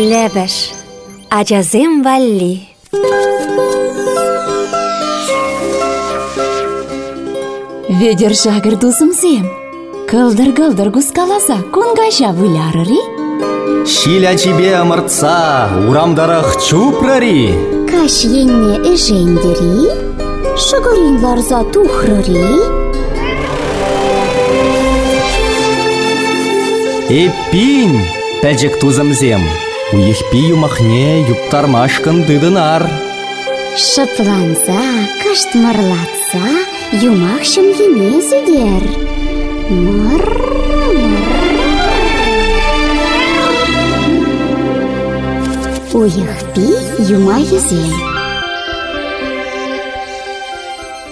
Лебеш. Ачасем валли. Ведер жагыр дузымзем. Кылдыр-кылдыр кускаласа кунгажа вылярыри. Шиля чебе ымыртса, урамдарах чупрари. Каш енне эжендери, шыгырин ларза тухрыри, Эппин, пәжік тузымзем. Уйықпи юмахне юптармашкын дыдынар. шыпланса, каштмырлатса, юмах шымгене зедер. Мыр, мыр. Уйықпи юма езем.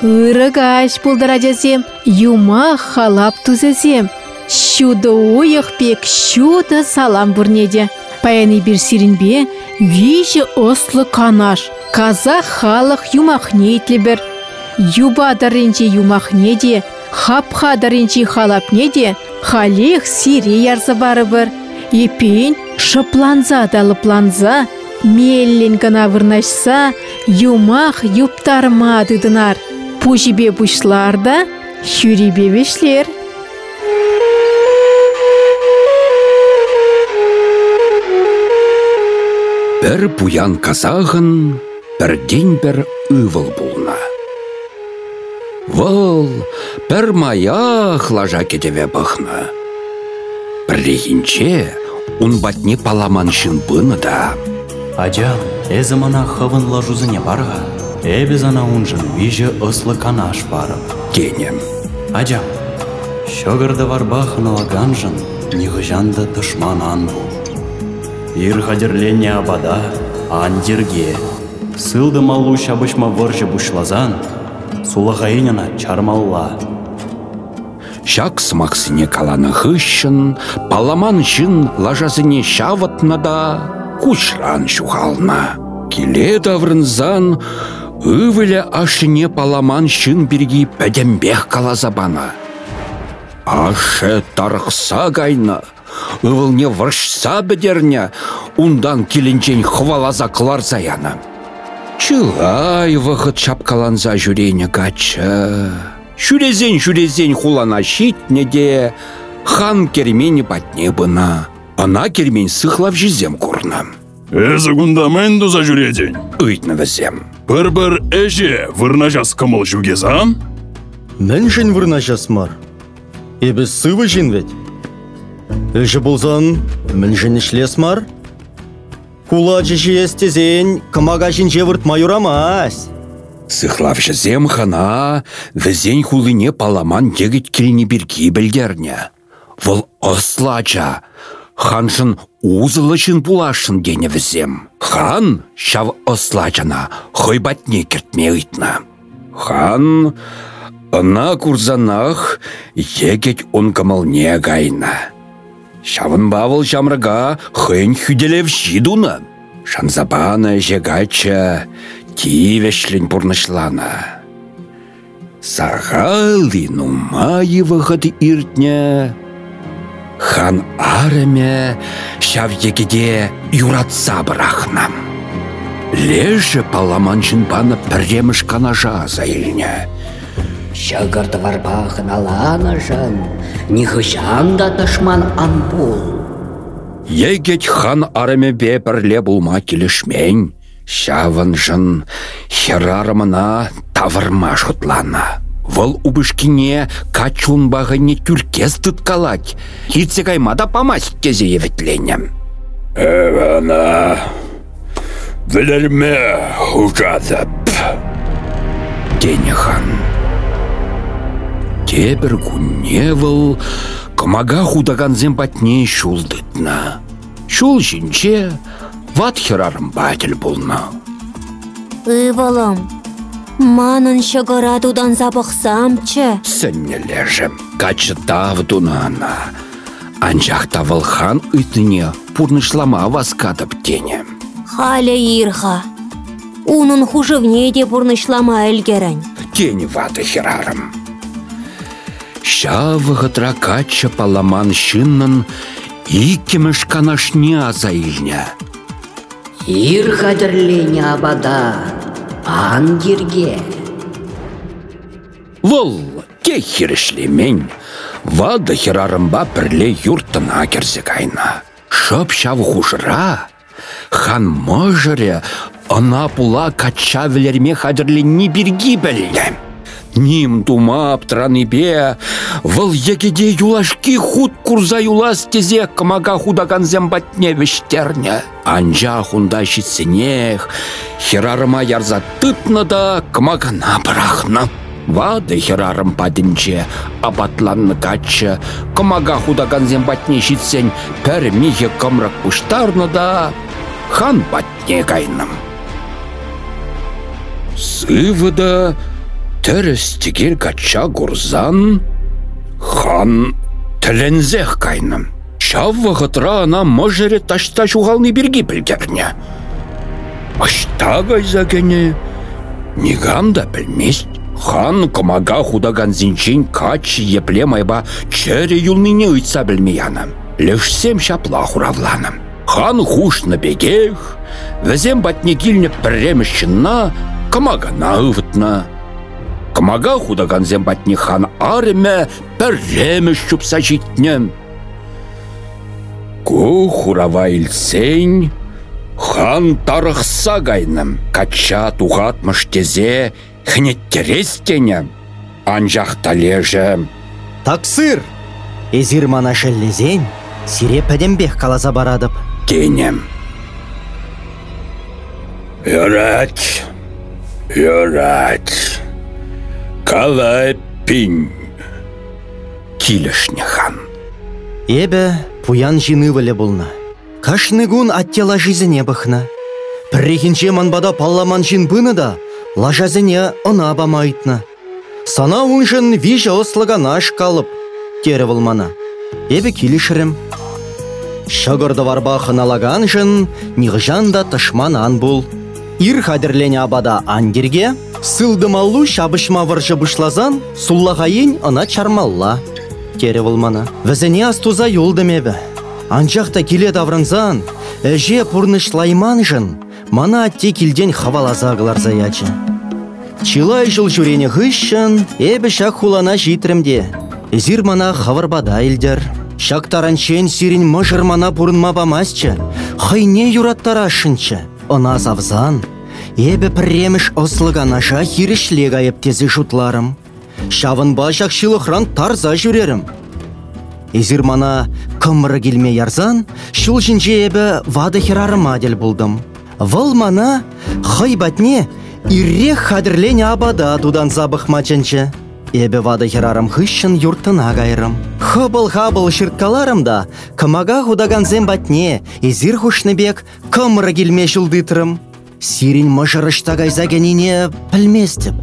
Ырыгаш пулдыражасем, юма халап тузесем. Шуды ойық пек, шуды салам бурнеде. Паяны бір сирінбе, виші ослы канаш. Казах халық юмахне бір. Юба дарынче юмахне де, хапха дарынче халапне де, халех сире ярзы бары бір. Епен шыпланза далыпланза, меллен гына вырнашса, юмах юптарма дыдынар. Пужибе бушлар да, хюрибе вешлер. Бір пуян казағын бірден бір үвіл болна. Вăл бір маях лажа кетеве бұхна. Бірлегінче ұн батне паламан шын бұны да. Ачам, эзі мана хывын лажузыне барға. Эбіз ана унжын вижі ыслы канаш барып. Тенем. Ачам, шөгірді варбах ыналаганжын, нихыжанды тышман ан бұл. Ир хадерленне абада, андерге. Сылды малу шабышма выржы бушлазан, сулахайынына чармалла. Шак смақсыне каланы хыщын, паламан жын лажазыне шавытна да, кушран шухална. Келе даврынзан, ывылі ашыне паламан шын біргі пәдембех калазабана. Ашы тарықса гайна, ывылне варшса бідерне, ундан келінчен хвалаза кларза яна. Чылай вăхыт чапкаланса жүрене качы. Шүрезен шүрезен хулана щитне де, хан кермені патне бына. Ана кермен сыхлав жизем курна. Эзі күнда мен дұза жүреден. Үйтні візем. Бір-бір әже вырна жас кымыл жүгезам? Мен жын вырна жасмар. Эбі сывы жын вет. Эжі болзан, мен жын ішлесмар. Кула жеші естезен, кымага жын жевырт майурамас. Сыхлав жизем хана, візен хулыне паламан дегіт келіне біргі білдерне. Вұл ослача. Ханшын узылышын пулашын дене візем. Хан шав ослачана хойбатне кертме ыйтна. Хан ына курзанах егет он кымылне гайна. Шавын бавыл жамрыга хын хүделев жидуна. Шанзабана жегача тивешлін пурнышлана. Сағалы нумайы вғыды иртне. Хан араме шав егеде юратса бірахнам. Лежі паламаншын паны пірреміш канажа заилне. Шагырды варбағын аланы жын, нихыжан да тышман анбул. Егет хан араме бе бірле булма келішмен. Шавын жын херарымына тавырма шутлана. Вăл убышкине качун бағыне тюркес тыткалать. Хитсе каймада памасть тезе еветленем. Эвана, білірме ұжадып. Дене хан. Тебір күнне вăл кымага худаганзем патне шулдытна. Шул жинче ват херарым батель болна. Ывалым. Манын шығыра тудан запықсамчы. Сәнне лежім, качы тавдунана. Анжақ тавыл хан үтіне пурнышлама васкадып тене. Халя ирха. Унын хужывне де бұрнышлама әлгерін. Тень ваты херарым. Шавы ғытра качы паламан шыннын иккемеш канашне аза илне. Ир хадырлене абада, ан кирге. Вұл, ке хирішлемень, вады хирарымба бірле юртына керзе кайна. Шып шав хушыра, хан можыре, ына пула кача вілерме хадырленне біргі білі. Ним тумап траныбе, вăл егеде юлашки худ курза юлас тезе кымага худаганзем батне вештерне. Анжа хунда щитсенех, херарыма ярза тытны да кымагана брахна. Вады херарым падинче, абатланны каччы, кымага худаганзем батне щитсен, пәр михе кымрак пыштарны да, хан батне кайным. Сывыда тәрістігер кача гурзан, хан тілінзех кайным. Шав вағытра ана можере ташта шуғалны бірге білгерне. Ашта гайза кене, нигам да білмест. Хан кымага худаган зинчен кач епле майба чәрі юлныне ұйтса білмеяным. Лешсем шапла хуравланым. Хан хушны бегех, візем батне килне пірремішчінна, кымагана ұвытна. Кымага худаганзем батне хан арме пірреміш чупса житнем. Ку хурава илсень, хан тарықса гайным, кача туғатмыш тезе, хнеттерестене, анжақ талеже. Таксыр! Эзир мана шәллезен, сире пәдембех каласа барадып. Кенем. Юрат, юрат, калай пинь. Килешне хан. Эбі пуян жины вілі бұлна. Кашны гун аттела жизіне бұхна. Піррехінче манбада палламан жин бұны да, лажазіне она бамайтна. Сана унжын вижа ослыганаш калып, тері мана. Эбі килішірім. Шығырды варба хыналаган жын, нығжан да тышманан бұл. Ир хадірлене абада ангерге, сылдымаллу шабышма варжы бұшлазан, суллағайын ына чармалла. Кері мана. Візіне астуза юлдымебі. Анчақта келе даврынзан, әже пұрнышлайман жын, мана атте келден хавалазағылар заячы. Чилай жыл жүрене ғышшын, әбі шақ хулана житрімде. Эзир мана хаварбада илдер. Шактаранчен сирин мұжыр мана бұрынма бамасчы, хайне юраттарашынчы. Она завзан, эбі пірреміш ослыганаша хирешле гайып тезі жұтларым. Шавын башақ шилықран тарза жүрерім. Эзир мана кымры келме ярзан, шул жінже эбі вады херарым адел бұлдым. Выл мана хай батне ирре хадірлене абада тудан забық мачынчы. Эбі вады херарым хыщын юртына гайрым. Хыбыл-хабыл шырткаларым да, кымага худаганзем батне, эзир хушныбек кымры келме жылдытырым. Сирин мұжырышта гайза генине пілместіп.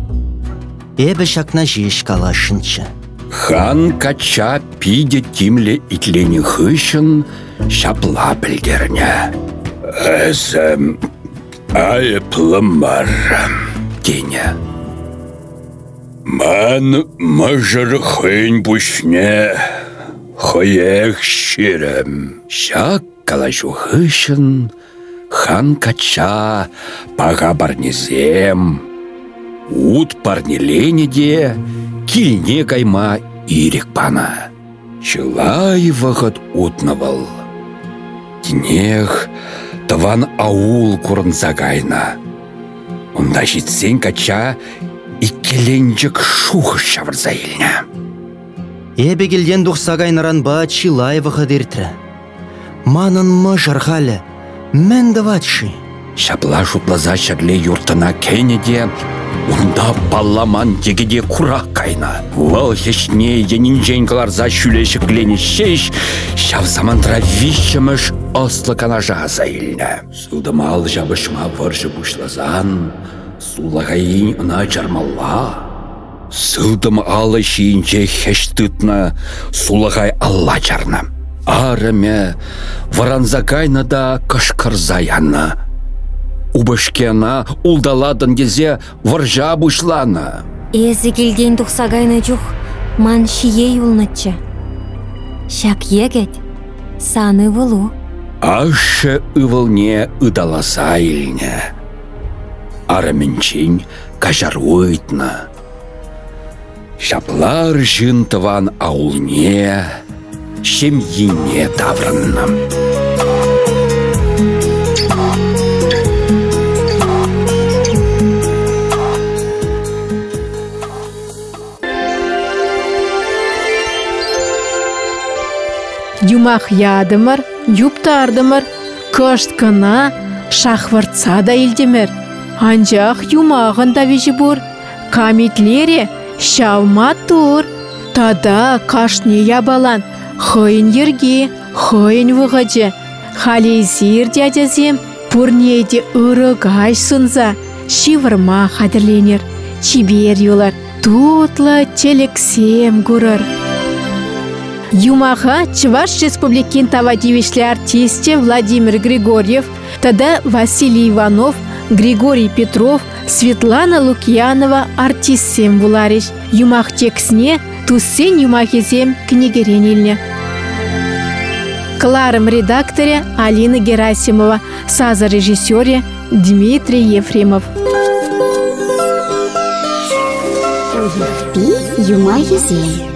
Эбі шакна жеш калашынчы. Хан кача пиде тимле итлені хышын шапла білдерне. Әзім айыплым бар, дене. Ман мұжыр хын бұшне, хыек ширім. Шак калашу хышын, хан кача паға барнезем. Ут парнелене де, килне кайма ирек пана. Чылай вағыт утнавал. Тінех таван аул курынса кайна. Онда житсен кача иккеленчік шух шавырса еліне. Эбі келден дұқса ба чилай вғыдыртрі. Манын мұжыр халі, мән даватшы. Шапла шуплаза шарле юртына кенеде, Унда палламан тегеде курақ кайна. Вал хешне енинжен каларза шүлешіклене шеш, шав замантра вишчіміш ослы канажа заилне. Судымал жабышма варжы бушлазан, сулағайын ына чармалла. Сылдым алы шиінче хеш тытна, сулағай алла чарна. Арыме, варанзакайна да кашкарзаянна. Убышкена улдаладын дезе варжа бушлана. Эзі келден тұқса гайна жүх, ман шие юлнатчы. Шак егет, саны вылу. Ашы ывылне ыдаласа илне. Арымінчін кажар уйтна. Шаплар жынтыван аулне, шемйине таврыннам. Юмах ядымыр, юптардымыр, кышт кына, шахвыртса да илдемір. Анжақ юмағын да вежі бұр, камитлере шавма тур. Тада кашне ябалан, хойын ерге, хойын вғыджы. Халезир дядязем, пурнейде ырыгай сынза, шивырма хадірленер. Чибер юлар, тутлы телексем гурыр. Юмаха Чуваш Республикин тавадивишлі артисте Владимир Григорьев, тада Василий Иванов, Григорий Петров, Светлана Лукьянова артистсем булариш. Юмах тексне туссен юмахизем книгеренильне. Кларом редакторе Алина Герасимова, сазорежиссере Дмитрий Ефремов. Пи юмахизем.